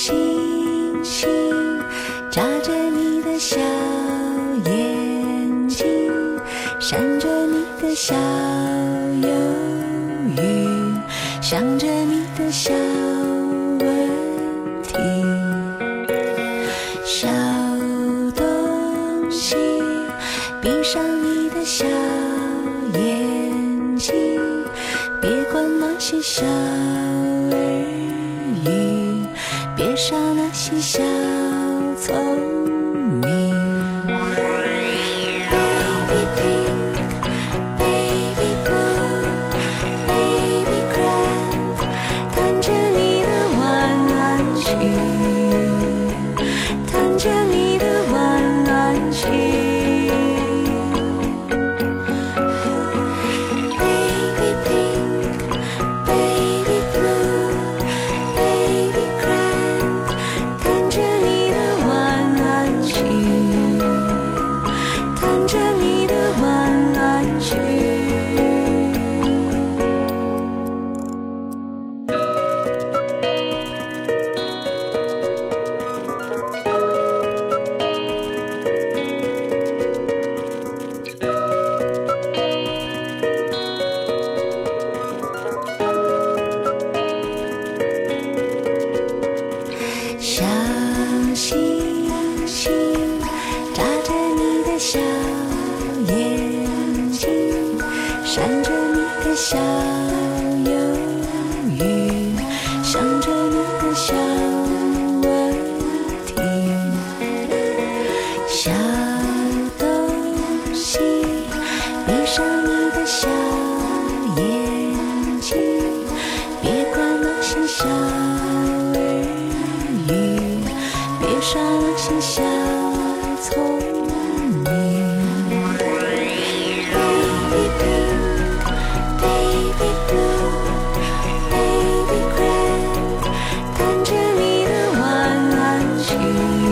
星星眨着你的小眼睛，闪着你的小忧郁，想着你的小问题。小东西，闭上你的小眼睛，别管那些小，别傻那些小聪明。眼睛，闪着你的小忧郁，想着你的小问题。小东西，闭上你的小眼睛，别管那些小耳语，别傻那些小聪 you.